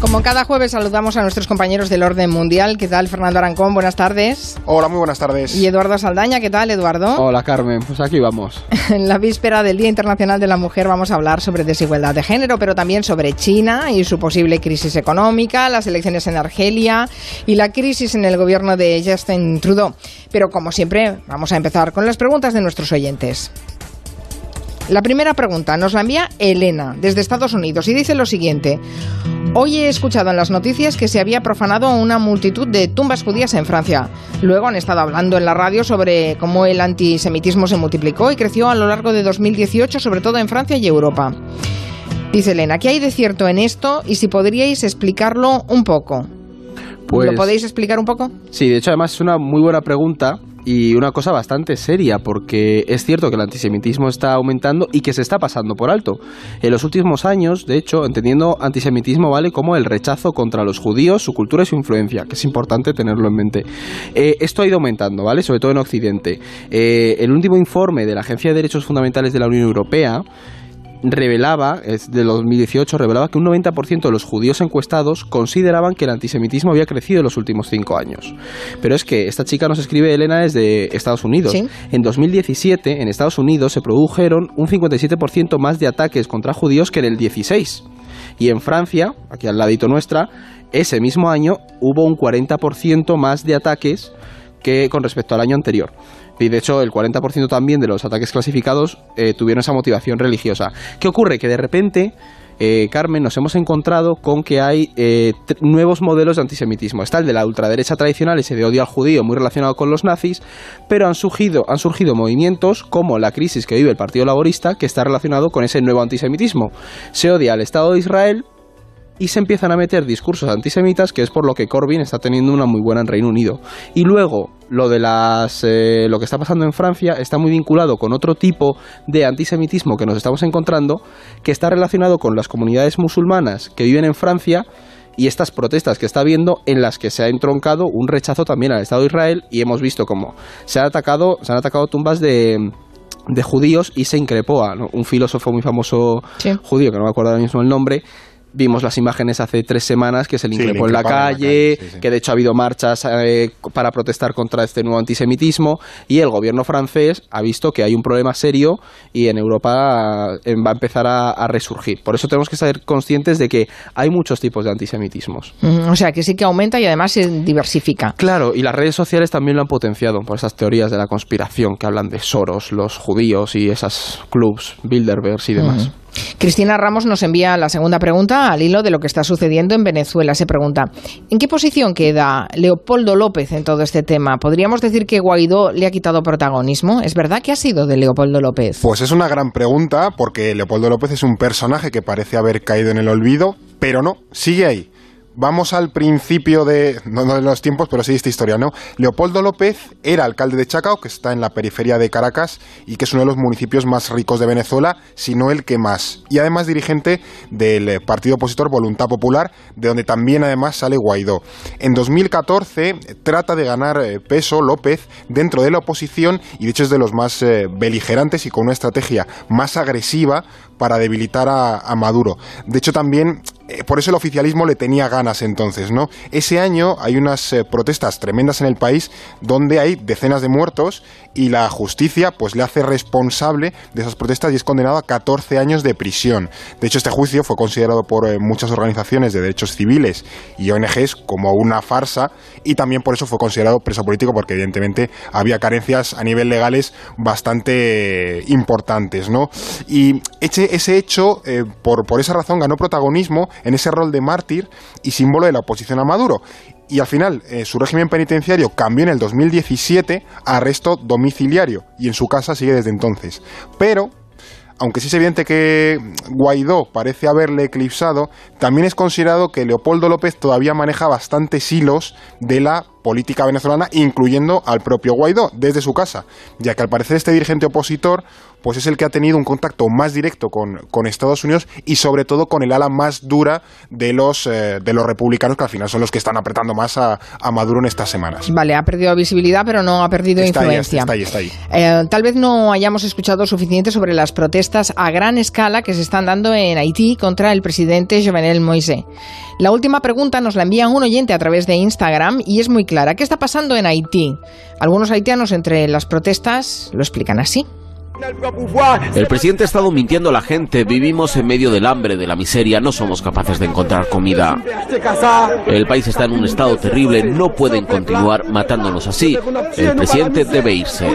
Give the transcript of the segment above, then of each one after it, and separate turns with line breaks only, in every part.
Como cada jueves saludamos a nuestros compañeros del orden mundial. ¿Qué tal, Fernando Arancón? Buenas tardes.
Hola, muy buenas tardes.
Y Eduardo Saldaña, ¿qué tal, Eduardo?
Hola, Carmen. Pues aquí vamos.
En la víspera del Día Internacional de la Mujer vamos a hablar sobre desigualdad de género, pero también sobre China y su posible crisis económica, las elecciones en Argelia y la crisis en el gobierno de Justin Trudeau. Pero como siempre, vamos a empezar con las preguntas de nuestros oyentes. La primera pregunta nos la envía Elena desde Estados Unidos y dice lo siguiente. Hoy he escuchado en las noticias que se había profanado una multitud de tumbas judías en Francia. Luego han estado hablando en la radio sobre cómo el antisemitismo se multiplicó y creció a lo largo de 2018, sobre todo en Francia y Europa. Dice Elena, ¿qué hay de cierto en esto y si podríais explicarlo un poco?
Pues,
¿Lo podéis explicar un poco?
Sí, de hecho además es una muy buena pregunta y una cosa bastante seria, porque es cierto que el antisemitismo está aumentando y que se está pasando por alto. En los últimos años, de hecho, entendiendo antisemitismo vale como el rechazo contra los judíos, su cultura y su influencia, que es importante tenerlo en mente. Eh, esto ha ido aumentando, ¿vale? Sobre todo en Occidente. Eh, el último informe de la Agencia de Derechos Fundamentales de la Unión Europea revelaba, es de 2018, revelaba que un 90% de los judíos encuestados consideraban que el antisemitismo había crecido en los últimos cinco años. Pero es que esta chica nos escribe, Elena, desde Estados Unidos.
¿Sí?
En 2017, en Estados Unidos, se produjeron un 57% más de ataques contra judíos que en el 16. Y en Francia, aquí al ladito nuestra, ese mismo año hubo un 40% más de ataques que con respecto al año anterior. Y de hecho, el 40% también de los ataques clasificados eh, tuvieron esa motivación religiosa. ¿Qué ocurre? Que de repente, eh, Carmen, nos hemos encontrado con que hay eh, nuevos modelos de antisemitismo. Está el de la ultraderecha tradicional, ese de odio al judío, muy relacionado con los nazis, pero han surgido, han surgido movimientos como la crisis que vive el Partido Laborista, que está relacionado con ese nuevo antisemitismo. Se odia al Estado de Israel, y se empiezan a meter discursos antisemitas, que es por lo que Corbyn está teniendo una muy buena en Reino Unido. Y luego, lo de las eh, lo que está pasando en Francia está muy vinculado con otro tipo de antisemitismo que nos estamos encontrando, que está relacionado con las comunidades musulmanas que viven en Francia y estas protestas que está habiendo en las que se ha entroncado un rechazo también al Estado de Israel y hemos visto cómo se han atacado, se han atacado tumbas de de judíos y se increpó a ¿no? un filósofo muy famoso
Sí.
judío, que no me acuerdo ahora mismo el nombre, vimos las imágenes hace tres semanas que se le
Sí,
increpó en la
increparon en la
calle,
calle, sí, sí.
que de hecho ha habido marchas eh, para protestar contra este nuevo antisemitismo y el gobierno francés ha visto que hay un problema serio y en Europa eh, va a empezar a, a resurgir. Por eso tenemos que ser conscientes de que hay muchos tipos de antisemitismos.
Mm, O sea, que sí que aumenta y además se diversifica.
Claro, y las redes sociales también lo han potenciado por esas teorías de la conspiración que hablan de Soros, los judíos y esas clubs, Bilderbergs y demás.
Cristina Ramos nos envía la segunda pregunta al hilo de lo que está sucediendo en Venezuela. Se pregunta, ¿en qué posición queda Leopoldo López en todo este tema? ¿Podríamos decir que Guaidó le ha quitado protagonismo? ¿Es verdad que ha sido de Leopoldo López?
Pues es una gran pregunta porque Leopoldo López es un personaje que parece haber caído en el olvido, pero no, sigue ahí. Vamos al principio de, no, no de los tiempos, pero sí de esta historia, ¿no? Leopoldo López era alcalde de Chacao, que está en la periferia de Caracas y que es uno de los municipios más ricos de Venezuela, si no el que más. Y además dirigente del eh, partido opositor Voluntad Popular, de donde también además sale Guaidó. En 2014 eh, trata de ganar eh, peso López dentro de la oposición y de hecho es de los más beligerantes y con una estrategia más agresiva para debilitar a Maduro. De hecho también eh, por eso el oficialismo le tenía ganas entonces, ¿no? Ese año hay unas eh, protestas tremendas en el país donde hay decenas de muertos y la justicia pues le hace responsable de esas protestas y es condenado a 14 años de prisión. De hecho, este juicio fue considerado por eh, muchas organizaciones de derechos civiles y ONGs como una farsa y también por eso fue considerado preso político porque evidentemente había carencias a nivel legales bastante importantes, ¿no? Y ese, ese hecho, por, por esa razón, ganó protagonismo en ese rol de mártir y símbolo de la oposición a Maduro. Y al final, eh, su régimen penitenciario cambió en el 2017 a arresto domiciliario y en su casa sigue desde entonces. Pero aunque sí es evidente que Guaidó parece haberle eclipsado, también es considerado que Leopoldo López todavía maneja bastantes hilos de la política venezolana, incluyendo al propio Guaidó, desde su casa, ya que al parecer este dirigente opositor pues es el que ha tenido un contacto más directo con, con Estados Unidos y sobre todo con el ala más dura de los, eh, de los republicanos, que al final son los que están apretando más a, a, Maduro en estas semanas.
Vale, ha perdido visibilidad, pero no ha perdido
está
influencia.
Ahí, está ahí, está
ahí. Eh, tal vez no hayamos escuchado suficiente sobre las protestas a gran escala que se están dando en Haití contra el presidente Jovenel Moise. La última pregunta nos la envía un oyente a través de Instagram y es muy clara. ¿Qué está pasando en Haití? Algunos haitianos entre las protestas lo explican así.
El presidente ha estado mintiendo a la gente. Vivimos en medio del hambre, de la miseria. No somos capaces de encontrar comida. El país está en un estado terrible. No pueden continuar matándonos así. El presidente debe irse.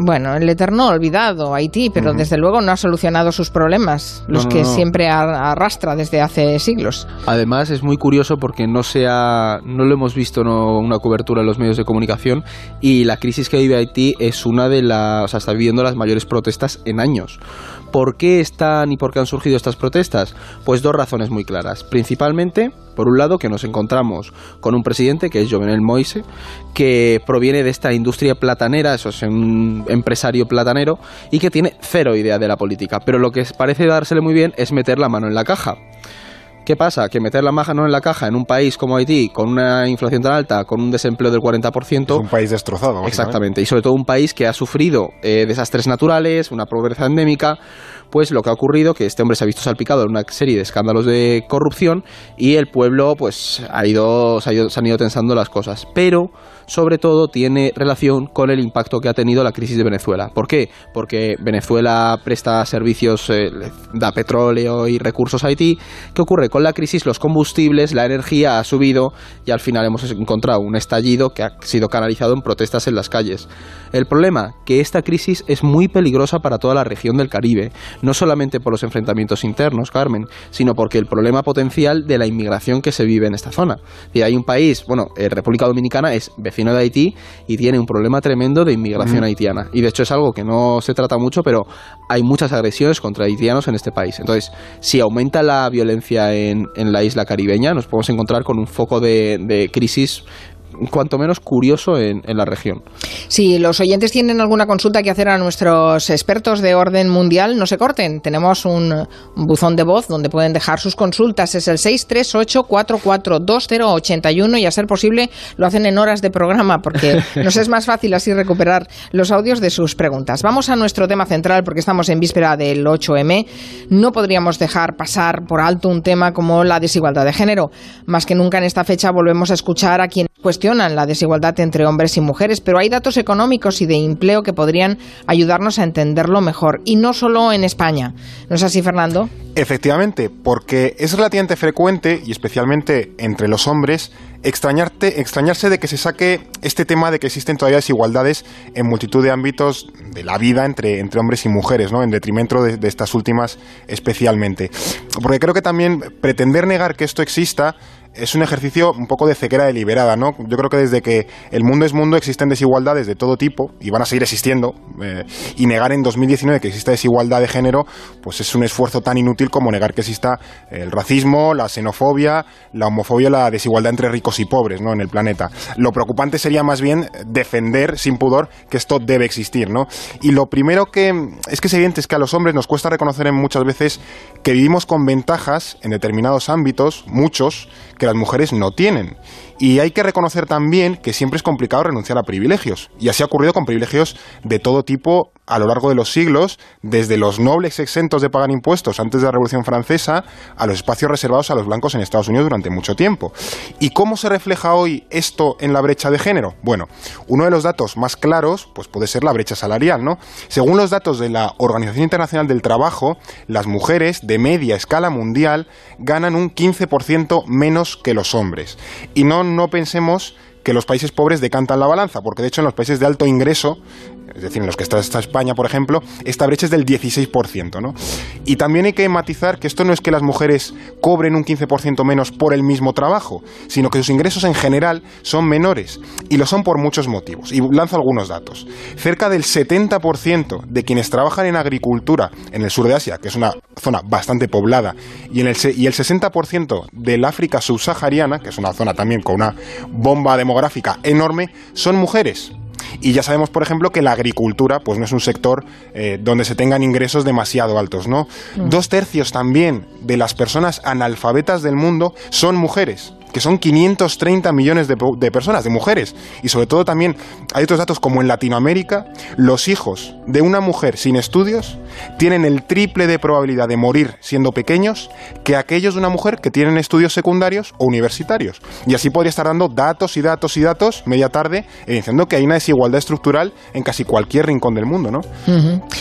Bueno, el eterno olvidado, Haití, pero uh -huh. desde luego no ha solucionado sus problemas, los no, no, que no. siempre arrastra desde hace siglos.
Además, es muy curioso porque no, se ha, no lo hemos visto no, una cobertura en los medios de comunicación y la crisis que vive Haití es una de las. O sea, está viviendo las mayores protestas en años. ¿Por qué están y por qué han surgido estas protestas? Pues dos razones muy claras. Principalmente, por un lado, que nos encontramos con un presidente que es Jovenel Moise, que proviene de esta industria platanera, eso es un empresario platanero, y que tiene cero idea de la política. Pero lo que parece dársele muy bien es meter la mano en la caja. ¿Qué pasa? Que meter la mano en la caja en un país como Haití, con una inflación tan alta, con un desempleo del 40%.
Es un país destrozado.
Exactamente. Y sobre todo un país que ha sufrido eh, desastres naturales, una pobreza endémica. Pues lo que ha ocurrido que este hombre se ha visto salpicado en una serie de escándalos de corrupción y el pueblo pues ha ido, se, ha ido, se han ido tensando las cosas. Pero sobre todo tiene relación con el impacto que ha tenido la crisis de Venezuela. ¿Por qué? Porque Venezuela presta servicios, eh, da petróleo y recursos a Haití. ¿Qué ocurre? Con la crisis los combustibles, la energía ha subido y al final hemos encontrado un estallido que ha sido canalizado en protestas en las calles. El problema, que esta crisis es muy peligrosa para toda la región del Caribe, no solamente por los enfrentamientos internos, Carmen, sino porque el problema potencial de la inmigración que se vive en esta zona. Y hay un país, bueno, eh, República Dominicana es vecino de Haití y tiene un problema tremendo de inmigración mm. haitiana. Y de hecho es algo que no se trata mucho, pero hay muchas agresiones contra haitianos en este país. Entonces, si aumenta la violencia en, en la isla caribeña, nos podemos encontrar con un foco de, de crisis cuanto menos curioso en, en, la región.
Si los oyentes tienen alguna consulta que hacer a nuestros expertos de orden mundial, no se corten. Tenemos un, buzón de voz donde pueden dejar sus consultas. Es el 638-442081 y a ser posible lo hacen en horas de programa porque nos es más fácil así recuperar los audios de sus preguntas. Vamos a nuestro tema central porque estamos en víspera del 8M. No podríamos dejar pasar por alto un tema como la desigualdad de género. Más que nunca en esta fecha volvemos a escuchar a quienes cuestionan la desigualdad entre hombres y mujeres, pero hay datos económicos y de empleo que podrían ayudarnos a entenderlo mejor, y no solo en España. ¿No es así, Fernando?
Efectivamente, porque es relativamente frecuente, y especialmente entre los hombres, extrañarte, extrañarse de que se saque este tema de que existen todavía desigualdades en multitud de ámbitos de la vida entre, hombres y mujeres, ¿no? en detrimento de, de estas últimas especialmente. Porque creo que también pretender negar que esto exista es un ejercicio un poco de ceguera deliberada, ¿no? Yo creo que desde que el mundo es mundo existen desigualdades de todo tipo y van a seguir existiendo eh, y negar en 2019 que exista desigualdad de género, pues es un esfuerzo tan inútil como negar que exista el racismo, la xenofobia, la homofobia, la desigualdad entre ricos y pobres, ¿no? En el planeta. Lo preocupante sería más bien defender sin pudor que esto debe existir, ¿no? Y lo primero que es que es evidente es que a los hombres nos cuesta reconocer muchas veces que vivimos con ventajas en determinados ámbitos, muchos, que las mujeres no tienen. Y hay que reconocer también que siempre es complicado renunciar a privilegios. Y así ha ocurrido con privilegios de todo tipo a lo largo de los siglos, desde los nobles exentos de pagar impuestos antes de la Revolución Francesa a los espacios reservados a los blancos en Estados Unidos durante mucho tiempo. ¿Y cómo se refleja hoy esto en la brecha de género? Bueno, uno de los datos más claros pues puede ser la brecha salarial, ¿no? Según los datos de la Organización Internacional del Trabajo, las mujeres de media escala mundial ganan un 15% menos que los hombres. Y no no pensemos que los países pobres decantan la balanza, porque de hecho en los países de alto ingreso es decir, en los que está, España, por ejemplo, esta brecha es del 16%. ¿no? Y también hay que matizar que esto no es que las mujeres cobren un 15% menos por el mismo trabajo, sino que sus ingresos en general son menores, y lo son por muchos motivos. Y lanzo algunos datos. Cerca del 70% de quienes trabajan en agricultura en el sur de Asia, que es una zona bastante poblada, y, el, y el 60% del África subsahariana, que es una zona también con una bomba demográfica enorme, son mujeres. Y ya sabemos, por ejemplo, que la agricultura pues no es un sector eh, donde se tengan ingresos demasiado altos, ¿no? Mm. Dos tercios también de las personas analfabetas del mundo son mujeres que son 530 millones de, personas, de mujeres. Y sobre todo también hay otros datos como en Latinoamérica, los hijos de una mujer sin estudios tienen el triple de probabilidad de morir siendo pequeños que aquellos de una mujer que tienen estudios secundarios o universitarios. Y así podría estar dando datos y datos y datos media tarde, diciendo que hay una desigualdad estructural en casi cualquier rincón del mundo, ¿no?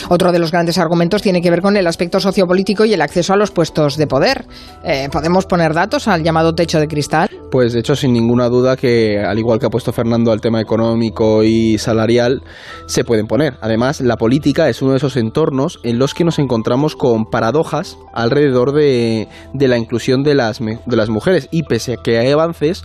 Otro de los grandes argumentos tiene que ver con el aspecto sociopolítico y el acceso a los puestos de poder. Eh, ¿Podemos poner datos al llamado techo de cristal?
Pues de hecho, sin ninguna duda que, al igual que ha puesto Fernando al tema económico y salarial, se pueden poner. Además, la política es uno de esos entornos en los que nos encontramos con paradojas alrededor de, de la inclusión de las, de las mujeres. Y pese a que hay avances,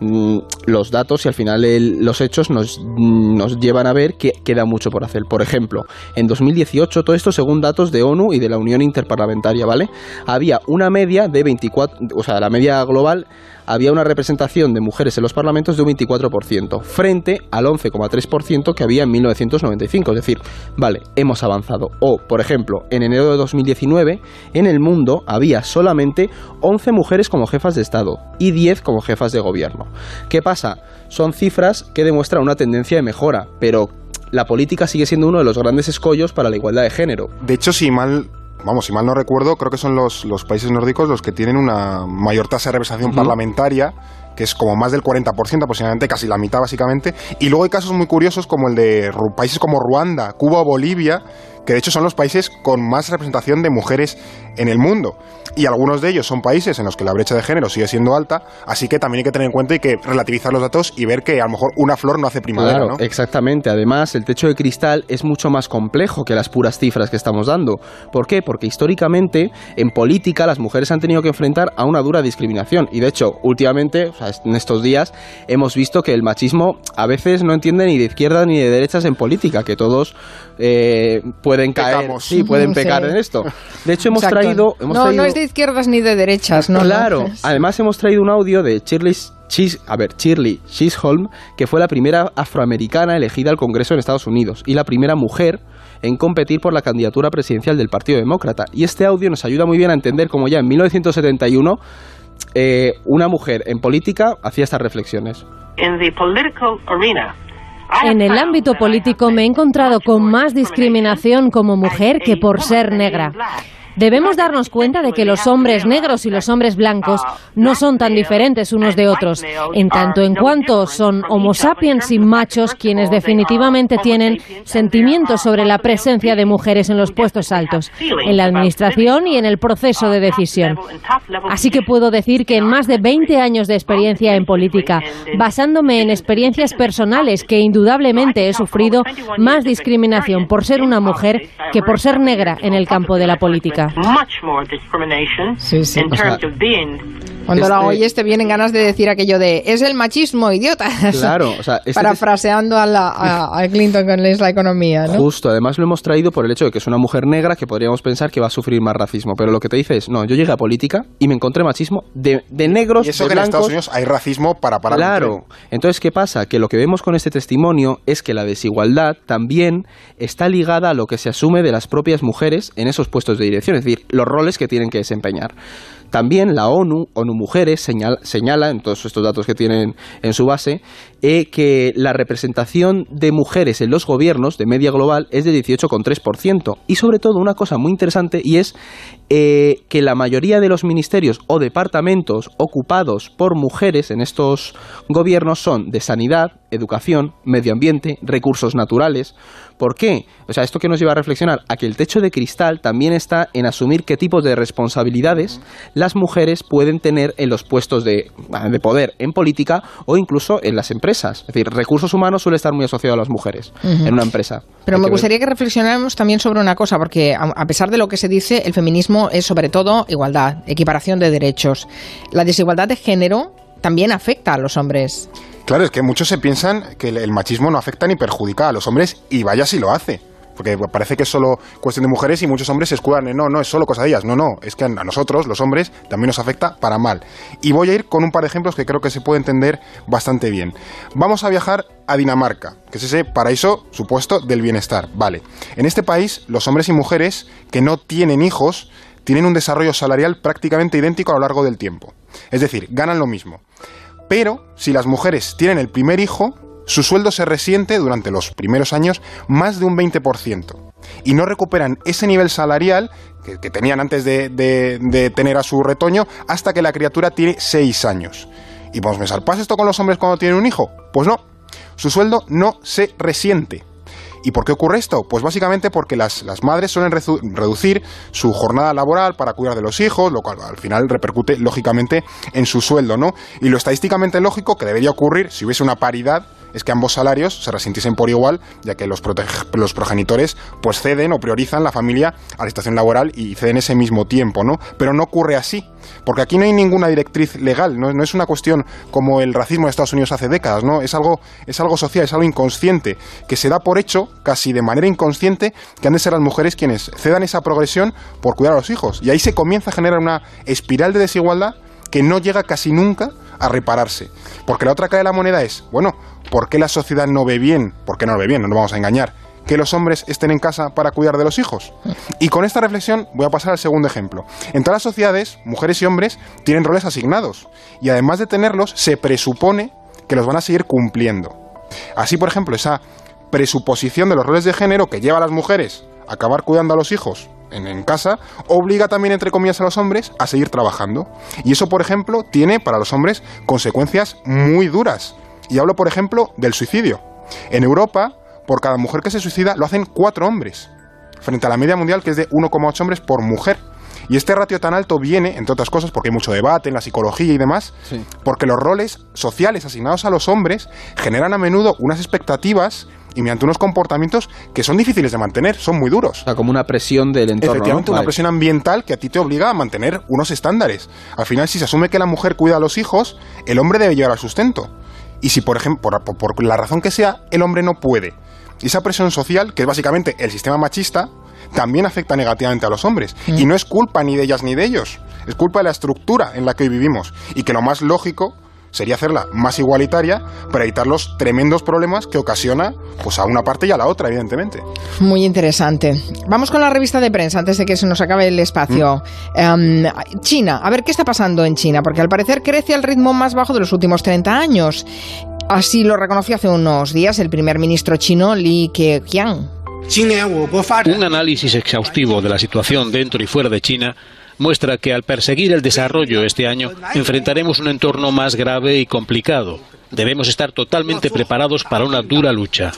los datos y al final los hechos nos, nos, llevan a ver que queda mucho por hacer. Por ejemplo, en 2018, todo esto según datos de ONU y de la Unión Interparlamentaria, ¿vale? Había una media de 24, o sea, la media global había una representación de mujeres en los parlamentos de un 24%, frente al 11,3% que había en 1995. Es decir, vale, hemos avanzado. O, por ejemplo, en enero de 2019, en el mundo había solamente 11 mujeres como jefas de Estado y 10 como jefas de gobierno. ¿Qué pasa? Son cifras que demuestran una tendencia de mejora, pero la política sigue siendo uno de los grandes escollos para la igualdad de género.
De hecho, si mal vamos, si mal no recuerdo, creo que son los, los países nórdicos los que tienen una mayor tasa de representación parlamentaria que es como más del 40% aproximadamente, casi la mitad básicamente. Y luego hay casos muy curiosos como el de países como Ruanda, Cuba o Bolivia, que de hecho son los países con más representación de mujeres en el mundo. Y algunos de ellos son países en los que la brecha de género sigue siendo alta, así que también hay que tener en cuenta y que relativizar los datos y ver que a lo mejor una flor no hace primavera.
Claro, exactamente. Además, el techo de cristal es mucho más complejo que las puras cifras que estamos dando. ¿Por qué? Porque históricamente en política las mujeres han tenido que enfrentar a una dura discriminación. Y de hecho, últimamente, en estos días, hemos visto que el machismo a veces no entiende ni de izquierda ni de derechas en política, que todos eh, pueden caer, sí, pueden pecar en esto. De hecho, hemos traído,
no, no es de izquierdas ni de derechas, ¿no?
Claro. Además, hemos traído un audio de Shirley, a ver, Shirley Chisholm, que fue la primera afroamericana elegida al Congreso en Estados Unidos y la primera mujer en competir por la candidatura presidencial del Partido Demócrata. Y este audio nos ayuda muy bien a entender cómo ya en 1971 eh, una mujer en política hacía estas reflexiones.
En el ámbito político me he encontrado con más discriminación como mujer que por ser negra. Debemos darnos cuenta de que los hombres negros y los hombres blancos no son tan diferentes unos de otros, en tanto en cuanto son homo sapiens y machos quienes definitivamente tienen sentimientos sobre la presencia de mujeres en los puestos altos, en la administración y en el proceso de decisión. Así que puedo decir que en más de 20 años de experiencia en política, basándome en experiencias personales que indudablemente he sufrido más discriminación por ser una mujer que por ser negra en el campo de la política.
much more discrimination Susie, in terms of being Cuando lo oyes este te vienen ganas de decir aquello de es el machismo, idiota.
Claro, o sea, este
parafraseando a, a, Clinton con la economía, ¿no?
Justo, además lo hemos traído por el hecho de que es una mujer negra que podríamos pensar que va a sufrir más racismo, pero lo que te dice es, no, yo llegué a política y me encontré machismo de, negros,
y eso
que
en Estados Unidos hay racismo para parar.
Claro, entonces ¿qué pasa? Que lo que vemos con este testimonio es que la desigualdad también está ligada a lo que se asume de las propias mujeres en esos puestos de dirección, es decir, los roles que tienen que desempeñar. También la ONU, ONU Mujeres, señala, en todos estos datos que tienen en su base, eh, que la representación de mujeres en los gobiernos de media global es de 18,3%. Y sobre todo una cosa muy interesante y es eh, que la mayoría de los ministerios o departamentos ocupados por mujeres en estos gobiernos son de sanidad, educación, medio ambiente, recursos naturales. ¿Por qué? O sea, esto que nos lleva a reflexionar a que el techo de cristal también está en asumir qué tipos de responsabilidades las mujeres pueden tener en los puestos de, de poder en política o incluso en las empresas. Es decir, recursos humanos suele estar muy asociado a las mujeres en una empresa.
Pero me gustaría que reflexionáramos también sobre una cosa, porque a pesar de lo que se dice, el feminismo es sobre todo igualdad, equiparación de derechos. La desigualdad de género también afecta a los hombres.
Claro, es que muchos se piensan que el machismo no afecta ni perjudica a los hombres y vaya si lo hace. Porque parece que es solo cuestión de mujeres y muchos hombres se escudan en no, no, es solo cosa de ellas. No, no, es que a nosotros, los hombres, también nos afecta para mal. Y voy a ir con un par de ejemplos que creo que se puede entender bastante bien. Vamos a viajar a Dinamarca, que es ese paraíso supuesto del bienestar. Vale. En este país, los hombres y mujeres que no tienen hijos tienen un desarrollo salarial prácticamente idéntico a lo largo del tiempo. Es decir, ganan lo mismo. Pero si las mujeres tienen el primer hijo, su sueldo se resiente durante los primeros años más de un 20% y no recuperan ese nivel salarial que, tenían antes de, tener a su retoño hasta que la criatura tiene 6 años. Y a pensar, ¿pasa esto con los hombres cuando tienen un hijo? Pues no, su sueldo no se resiente. ¿Y por qué ocurre esto? Pues básicamente porque las, las madres suelen reducir su jornada laboral para cuidar de los hijos, lo cual al final repercute lógicamente en su sueldo, ¿no? Y lo estadísticamente lógico que debería ocurrir si hubiese una paridad es que ambos salarios se resintiesen por igual, ya que los, los progenitores pues ceden o priorizan la familia a la situación laboral y ceden ese mismo tiempo, ¿no? Pero no ocurre así, porque aquí no hay ninguna directriz legal, no, es una cuestión como el racismo de Estados Unidos hace décadas, ¿no? Es algo, es algo social, es algo inconsciente, que se da por hecho, casi de manera inconsciente, que han de ser las mujeres quienes cedan esa progresión por cuidar a los hijos. Y ahí se comienza a generar una espiral de desigualdad que no llega casi nunca a repararse. Porque la otra cara de la moneda es, bueno, ¿por qué la sociedad no ve bien? ¿Por qué no lo ve bien? No nos vamos a engañar. Que los hombres estén en casa para cuidar de los hijos. Y con esta reflexión voy a pasar al segundo ejemplo. En todas las sociedades, mujeres y hombres tienen roles asignados. Y además de tenerlos, se presupone que los van a seguir cumpliendo. Así, por ejemplo, esa presuposición de los roles de género que lleva a las mujeres a acabar cuidando a los hijos en, casa, obliga también, entre comillas, a los hombres a seguir trabajando. Y eso, por ejemplo, tiene para los hombres consecuencias muy duras. Y hablo, por ejemplo, del suicidio. En Europa, por cada mujer que se suicida, lo hacen cuatro hombres, frente a la media mundial que es de 1,8 hombres por mujer. Y este ratio tan alto viene, entre otras cosas, porque hay mucho debate en la psicología y demás, porque los roles sociales asignados a los hombres generan a menudo unas expectativas y mediante unos comportamientos que son difíciles de mantener, son muy duros.
O sea, como una presión del entorno.
Efectivamente, una presión ambiental que a ti te obliga a mantener unos estándares. Al final, si se asume que la mujer cuida a los hijos, el hombre debe llevar al sustento. Y si, por ejemplo, por, la razón que sea, el hombre no puede. Y esa presión social, que es básicamente el sistema machista, también afecta negativamente a los hombres. Mm. Y no es culpa ni de ellas ni de ellos. Es culpa de la estructura en la que hoy vivimos. Y que lo más lógico sería hacerla más igualitaria para evitar los tremendos problemas que ocasiona pues a una parte y a la otra, evidentemente.
Muy interesante. Vamos con la revista de prensa antes de que se nos acabe el espacio. Em, China, a ver qué está pasando en China, porque al parecer crece al ritmo más bajo de los últimos 30 años. Así lo reconoció hace unos días el primer ministro chino Li Keqiang.
Un análisis exhaustivo de la situación dentro y fuera de China muestra que al perseguir el desarrollo este año enfrentaremos un entorno más grave y complicado. Debemos estar totalmente preparados para una dura lucha.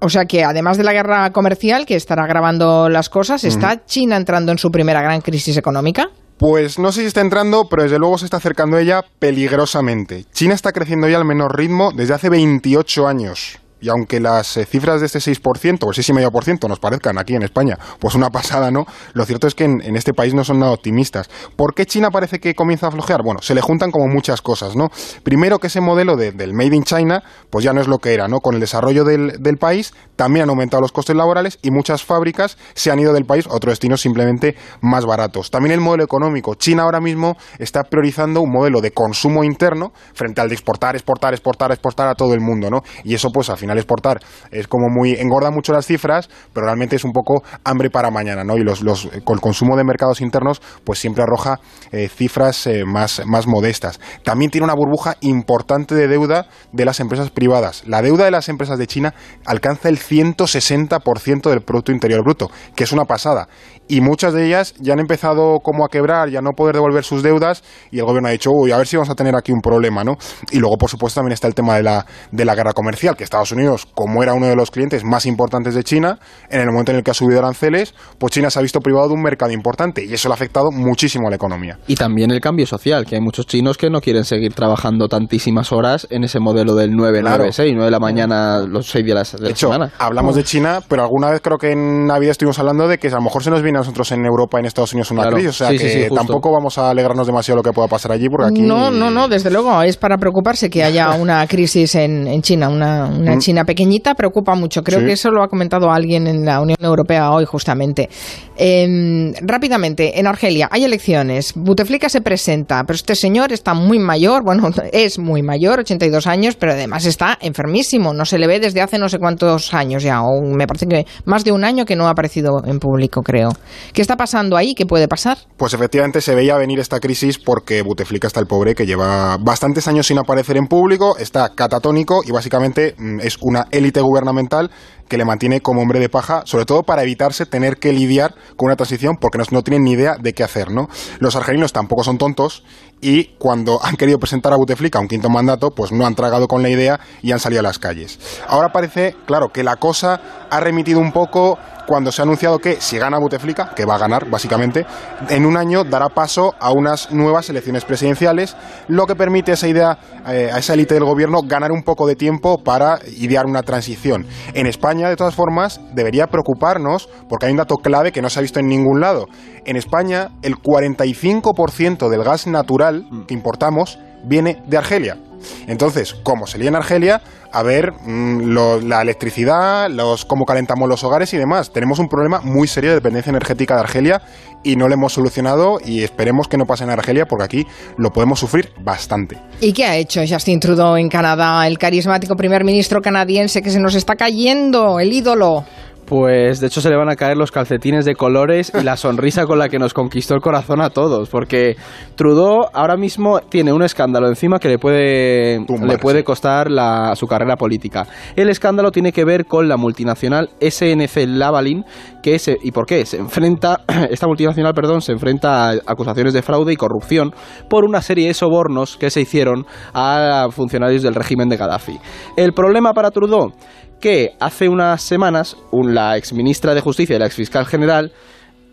O sea que además de la guerra comercial que estará agravando las cosas, ¿está China entrando en su primera gran crisis económica?
Pues no sé si está entrando, pero desde luego se está acercando ella peligrosamente. China está creciendo ya al menor ritmo desde hace 28 años y aunque las eh, cifras de este 6% o el 6,5% nos parezcan aquí en España, pues una pasada, ¿no? Lo cierto es que en, este país no son nada optimistas. ¿Por qué China parece que comienza a flojear? Bueno, se le juntan como muchas cosas, ¿no? Primero que ese modelo del Made in China, pues ya no es lo que era, ¿no? Con el desarrollo del, del país también han aumentado los costes laborales y muchas fábricas se han ido del país a otros destinos simplemente más baratos. También el modelo económico. China ahora mismo está priorizando un modelo de consumo interno frente al de exportar, exportar, exportar, exportar a todo el mundo, ¿no? Y eso pues al final exportar es como muy engorda mucho las cifras, pero realmente es un poco hambre para mañana, ¿no? Y los, los con el consumo de mercados internos pues siempre arroja eh, cifras eh, más, más modestas. También tiene una burbuja importante de deuda de las empresas privadas. La deuda de las empresas de China alcanza el 160% del Producto Interior Bruto, que es una pasada. y muchas de ellas ya han empezado como a quebrar, ya no poder devolver sus deudas y el gobierno ha dicho, uy, a ver si vamos a tener aquí un problema, ¿no? Y luego, por supuesto, también está el tema de la, de la guerra comercial, que Estados Unidos, como era uno de los clientes más importantes de China, en el momento en el que ha subido aranceles, pues China se ha visto privado de un mercado importante y eso le ha afectado muchísimo a la economía.
Y también el cambio social, que hay muchos chinos que no quieren seguir trabajando tantísimas horas en ese modelo del 996, 9 de la mañana, los 6 días de la, de
hecho,
semana.
Hablamos de China, pero alguna vez creo que en Navidad estuvimos hablando de que a lo mejor se nos viene a nosotros en Europa, en Estados Unidos, una
Claro.
crisis. O sea
Sí,
que
sí, sí, justo.
tampoco vamos a alegrarnos demasiado lo que pueda pasar allí, porque aquí.
No, no, no, desde luego es para preocuparse que haya una crisis en, en China, una, una
Mm.
China pequeñita preocupa mucho. Creo
Sí.
que eso lo ha comentado alguien en la Unión Europea hoy justamente. Eh, rápidamente, en Argelia hay elecciones, Buteflika se presenta, pero este señor está muy mayor, bueno, es muy mayor, 82 años, pero además está enfermísimo, no se le ve desde hace no sé cuántos años ya, o me parece que más de un año que no ha aparecido en público, creo. ¿Qué está pasando ahí? ¿Qué puede pasar?
Pues efectivamente se veía venir esta crisis porque Buteflika está el pobre que lleva bastantes años sin aparecer en público, está catatónico y básicamente mm, una élite gubernamental que le mantiene como hombre de paja, sobre todo para evitarse tener que lidiar con una transición porque no, tienen ni idea de qué hacer, ¿no? Los argelinos tampoco son tontos y cuando han querido presentar a Buteflika un quinto mandato, pues no han tragado con la idea y han salido a las calles. Ahora parece, claro, que la cosa ha remitido un poco cuando se ha anunciado que si gana Buteflika, que va a ganar básicamente, en un año dará paso a unas nuevas elecciones presidenciales, lo que permite esa idea, eh, a esa élite del gobierno ganar un poco de tiempo para idear una transición. En España, de todas formas, debería preocuparnos porque hay un dato clave que no se ha visto en ningún lado. En España, el 45% del gas natural que importamos viene de Argelia. Entonces, como se lía en Argelia, a ver mm, lo- la electricidad, los cómo calentamos los hogares y demás. Tenemos un problema muy serio de dependencia energética de Argelia y no lo hemos solucionado y esperemos que no pase en Argelia porque aquí lo podemos sufrir bastante.
¿Y qué ha hecho Justin Trudeau en Canadá, el carismático primer ministro canadiense que se nos está cayendo, el ídolo?
Pues de hecho se le van a caer los calcetines de colores y la sonrisa con la que nos conquistó el corazón a todos, porque Trudeau ahora mismo tiene un escándalo encima que le puede, le puede costar la- su carrera política. El escándalo tiene que ver con la multinacional SNC Lavalin, que se, ¿y por qué? Se enfrenta, esta multinacional, perdón, se enfrenta a acusaciones de fraude y corrupción por una serie de sobornos que se hicieron a funcionarios del régimen de Gaddafi. El problema para Trudeau que hace unas semanas un- la exministra de Justicia y la exfiscal general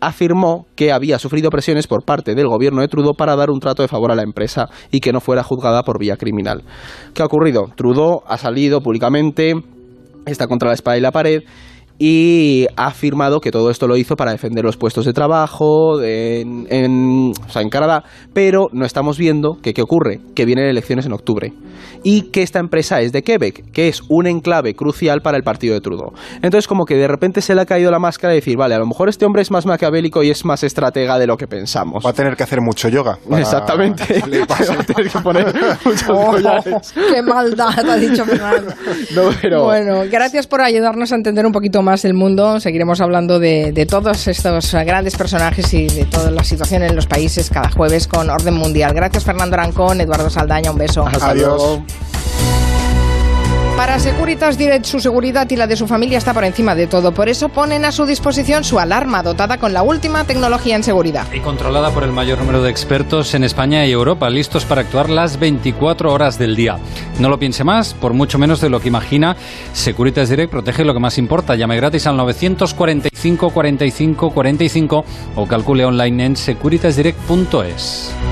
afirmó que había sufrido presiones por parte del gobierno de Trudeau para dar un trato de favor a la empresa y que no fuera juzgada por vía criminal. ¿Qué ha ocurrido? Trudeau ha salido públicamente, está contra la espada y la pared y ha afirmado que todo esto lo hizo para defender los puestos de trabajo en, en- o sea, en Canadá, pero no estamos viendo que qué ocurre, que vienen elecciones en octubre y que esta empresa es de Quebec, que es un enclave crucial para el partido de Trudeau. Entonces como que de repente se le ha caído la máscara de decir, vale, a lo mejor este hombre es más maquiavélico y es más estratega de lo que pensamos.
Va a tener que hacer mucho yoga. para
Exactamente.
que.
Va a tener que poner muchos
Oh,
collares.
¡Qué maldad ha dicho Fernando!
No, pero-
Bueno, gracias por ayudarnos a entender un poquito más el mundo. Seguiremos hablando de, de todos estos grandes personajes y de toda la situación en los países cada jueves con Orden Mundial. Gracias Fernando Arancón, Eduardo Saldaña, un beso.
Hasta
Adiós.
luego.
Para Securitas Direct, su seguridad y la de su familia está por encima de todo. Por eso ponen a su disposición su alarma dotada con la última tecnología en seguridad.
y controlada por el mayor número de expertos en España y Europa, listos para actuar las 24 horas del día. No lo piense más, por mucho menos de lo que imagina. Securitas Direct protege lo que más importa. Llame gratis al 945 45 45 o calcule online en securitasdirect.es.